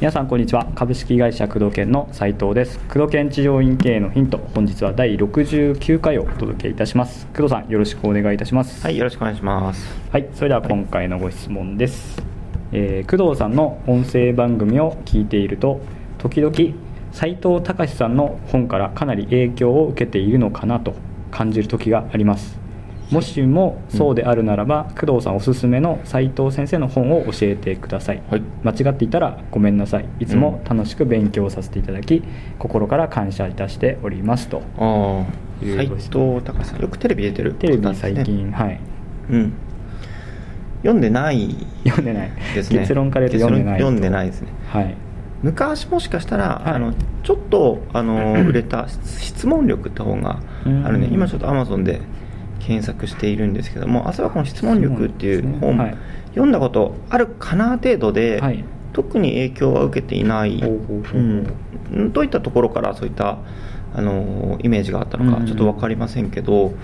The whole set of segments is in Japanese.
皆さんこんにちは。株式会社工藤研の斉藤です。工藤研治療院経営のヒント。本日は第69回をお届けいたします。工藤さんよろしくお願いいたします。はい、よろしくお願いします。はいそれでは今回のご質問です、えー工藤さんの音声番組を聞いていると時々斉藤隆さんの本からかなり影響を受けているのかなと感じる時がありますもしもそうであるならば、工藤さんおすすめの斉藤先生の本を教えてください、はい。間違っていたらごめんなさい。いつも楽しく勉強させていただき、心から感謝いたしておりますと。ああ、いう斉ご質問藤隆さん、よくテレビ出てるテレビ最近、はい。うん。読んでない。読んでない。ですね。結論から言うと読んでない読んでないですね。はい。昔もしかしたら、はい。あのちょっとあの売れた質問力って本があるね、うん。今ちょっとアマゾンで検索しているんですけどもあそれはこの質問力っていう本、ね。はい。読んだことあるかな程度で、はい。特に影響は受けていない、どういったところからそういったあのイメージがあったのうんかちょっと分かりませんけど、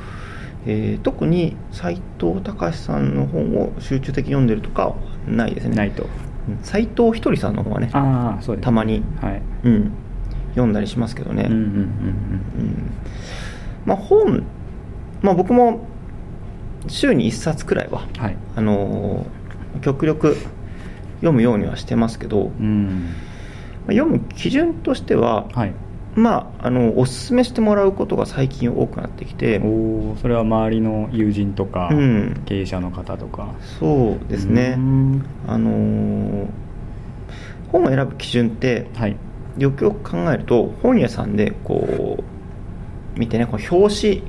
えー特に斉藤隆さんの本を集中的に読んでるとかはないですね。ないと。うん。斉藤ひとりさんの本はねたまに、はい。うん、読んだりしますけどね、うんうんうん。うん。まあ、本、まあ、僕も週に1冊くらいはうんはい。あのー極力読むようにはしてますけど、うん。まあ読む基準としては、はい。まあ、あのおすすめしてもらうことが最近多くなってきておおそれは周りの友人とか、うん。経営者の方とか。そうですね。う、ん。あのー本を選ぶ基準ってはい。よくよく考えると本屋さんでこう見てねこう表紙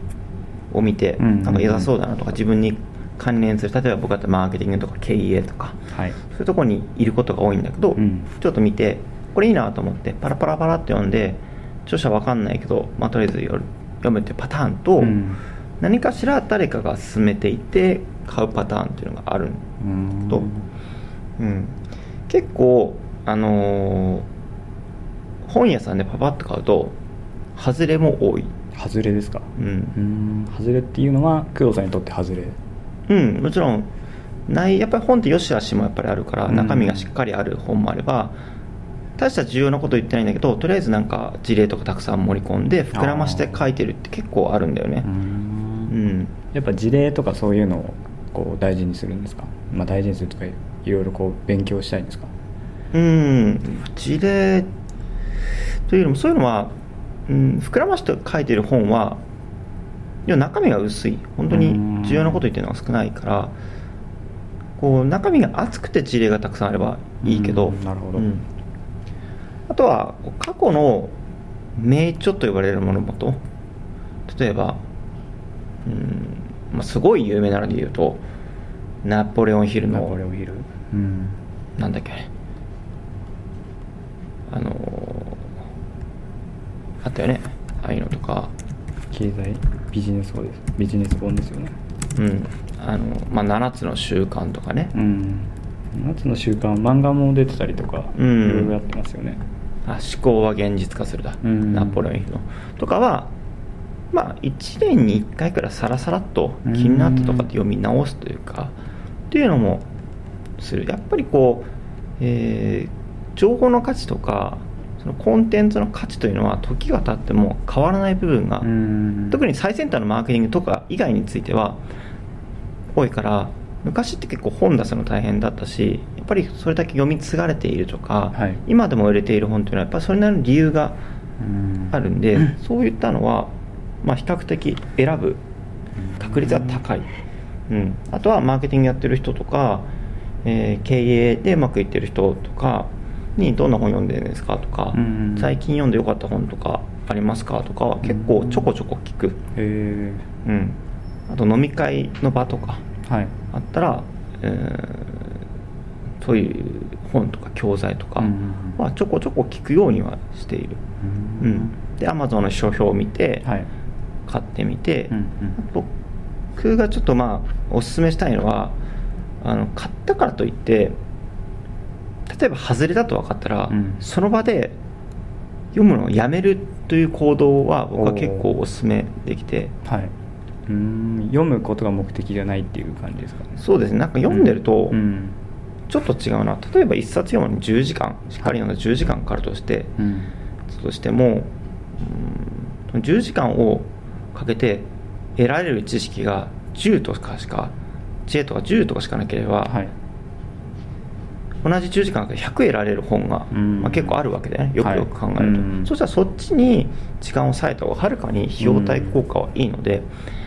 を見てなんか良さそうだなとか自分に関連する例えば僕だったらマーケティングとか経営とかはい。そういうところにいることが多いんだけど、うん。ちょっと見てこれいいなと思ってパラパラパラって読んで著者わかんないけど、まあ、とりあえず読読むっていうパターンと、うん。何かしら誰かが勧めていて買うパターンっていうのがある、うん。とうん、結構あのー本屋さんでパパッと買うと外れも多い、外れですか？ううん。ん外れっていうのは工藤さんにとって外れ？うん、もちろん。ないやっぱり本って良し悪しもやっぱりあるからうん。中身がしっかりある本もあれば大した重要なこと言ってないんだけどとりあえずなんか事例とかたくさん盛り込んで膨らまして書いてるって結構あるんだよね。ううんん。やっぱ事例とかそういうのをこう大事にするんですか、まあ、大事にするとかいろいろこう勉強したいんですか？うん。事例というよりもそういうのは、うん、膨らまして書いてる本は中身が薄い。本当に重要なこと言ってるのが少ないからこう中身が厚くて事例がたくさんあればいいけどうんなるほど。うん。あとは過去の名著と呼ばれるものもと例えば、うんまあ、すごい有名なので言うとナポレオンヒルナのポレオンヒル。うん。なんだっけあのーあったよね。ああいうのとか。経済ビジネス本です。ビジネス本ですよね。うん。あの、まあ、7つの習慣とかね、うん。夏の習慣漫画も出てたりとか、うん。いろいろやってますよね。あ思考は現実化するだ、うん。ナポレオンのとかはまあ1年に1回くらいさらさらっと気になったとかって読み直すというかっていうのもする。やっぱりこう、えー情報の価値とかそのコンテンツの価値というのは時が経っても変わらない部分が、うん。特に最先端のマーケティングとか以外については多いから昔って結構本出すの大変だったしやっぱりそれだけ読み継がれているとか、はい。今でも売れている本というのはやっぱりそれなりの理由がうんあるんで、そういったのは、まあ、比較的選ぶ確率は高い、うん、あとはマーケティングやってる人とか、えー経営でうまくいってる人とかにどんな本読んでるんですか？とか、うん最近読んでよかった本とかありますか？とかは結構ちょこちょこ聞く、へえうん、あと飲み会の場とかはい。あったら、えーそういう本とか教材とかうんはちょこちょこ聞くようにはしている、ううんん、で Amazon の書評を見て、はい。買ってみて、うんうん。僕がちょっとまあおすすめしたいのはあの買ったからといって例えば外れだと分かったら、うん。その場で読むのをやめるという行動は僕は結構おすすめできて、はい。うん読むことが目的じゃないっていう感じですかね。そうですね。なんか読んでるとうん。ちょっと違うな。例えば一冊読むのに10時間しっかり読んだ10時間かかるとして、うん。としてもうん10時間をかけて得られる知識が10とかしか知恵とか10とかしかなければ、はい同じ10時間かけて100得られる本が、うん。まあ、結構あるわけでね。よくよく考えると、はいうん。そしたらそっちに時間を割いた方がはるかに費用対効果はいいので、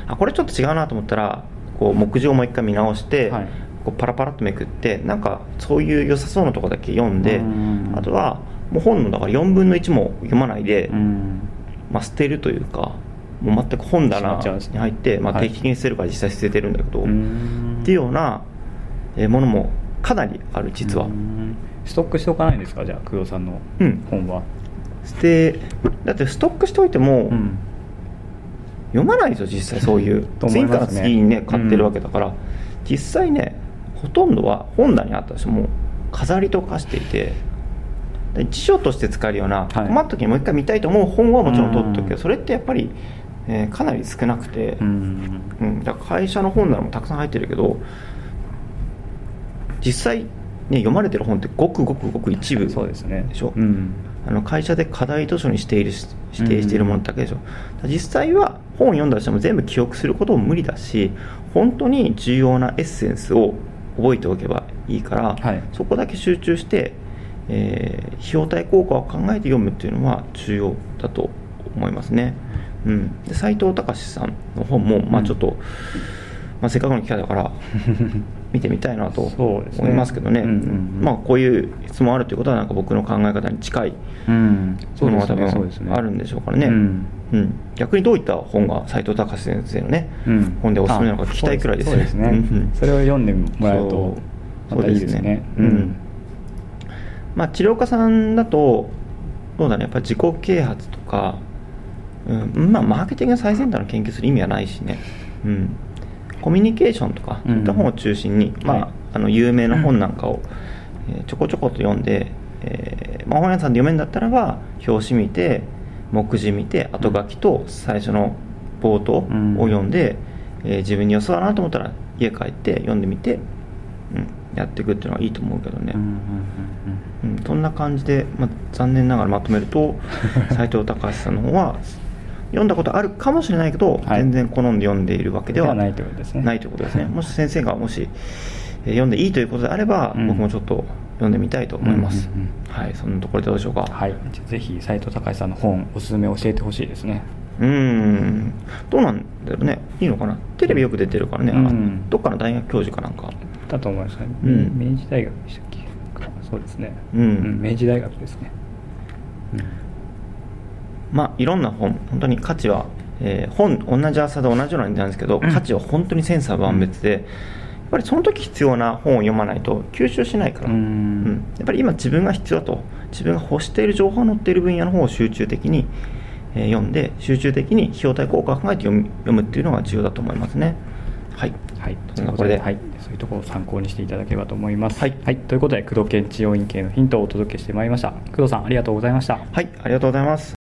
あこれちょっと違うなと思ったらこう目次をもう一回見直して、はい。こうパラパラっとめくってなんかそういう良さそうなとこだけ読んで、うん。あとはもう本のだから4分の1も読まないで、うん。まあ、捨てるというかもう全く本棚に入って、まあ、はい。定期的に捨てるから実際捨ててるんだけど、うん。っていうようなえーものもかなりある実は、うん。ストックしておかないんですか？じゃあ工藤さんのうん。本は。捨てだってストックしておいても、うん。読まないですよ実際そういう。と思い次から次にね買ってるわけだから、実際ねほとんどは本棚にあった人も飾りと化していて。で辞書として使えるような、はい。困った時にもう一回見たいと思う本はもちろん取っておくけど、うん。それってやっぱり、えーかなり少なくて、うん。うん、だから会社の本棚もたくさん入ってるけど実際、ね、読まれてる本ってごくごくごく一部そうですね。でしょ？うん。あの会社で課題図書にしているし指定しているものだけでしょ、実際は本を読んだとしても全部記憶することも無理だし本当に重要なエッセンスを覚えておけばいいから、はい。そこだけ集中して、えー費用対効果を考えて読むっていうのは重要だと思いますね、うん、で斉藤隆さんの本も、まあ、ちょっと、まあ、せっかくの機会だから 見てみたいなと思いますけどね。うんうんうん。まあ、こういう質問あるということはなんか僕の考え方に近いうん。ものが多分あるんでしょうからね、うん。うん。逆にどういった本が斉藤隆先生のね、うん。本でおすすめなのか聞きたいくらいですそうですね。うんそれを読んでもらえるとそう。またいいですね。そううん。まあ、治療家さんだとどうだね。やっぱり自己啓発とか、うん。まあ、マーケティング最先端の研究する意味はないしね、うん、コミュニケーションとかうん。そういった本を中心に、まあはい。あの有名な本なんかを、えーちょこちょこと読んで、えーまあ、本屋さんで読めるんだったらば表紙見て目次見て後書きと最初の冒頭を読んで、えー自分に良さだなと思ったら家帰って読んでみて、うん、やっていくっていうのはいいと思うけどね、うんうんうん。うん、そんな感じで、まあ、残念ながらまとめると 斉藤隆さんの方は読んだことあるかもしれないけど、はい。全然好んで読んでいるわけではないということですね。ないということですね。もし先生がもし、えー読んでいいということであれば、うん。僕もちょっと読んでみたいと思います、うんうんうん。はいそんなところでどうでしょうか？はい。ぜひ斉藤隆さんの本おすすめ教えてほしいですね。うーん。どうなんだろうね。いいのかな？テレビよく出てるからね、あうん。どっかの大学教授かなんか。だと思いますね、うん。明治大学でしたっけ？そうですね。うん。明治大学ですね、まあいろんな本本当に価値は、えー本同じ朝で同じような値んですけど、うん。価値は本当に千差万別で、やっぱりその時必要な本を読まないと吸収しないから、うん。うん。やっぱり今自分が必要だと自分が欲している情報が載っている分野の方を集中的に、えー読んで集中的に費用対効果を考えて読む読むっていうのが重要だと思いますね。はい。はい、そんなこれで。はい、そういうところを参考にしていただければと思います。はい。ということで、工藤検知要因系のヒントをお届けしてまいりました。工藤さん、ありがとうございました。はい。ありがとうございます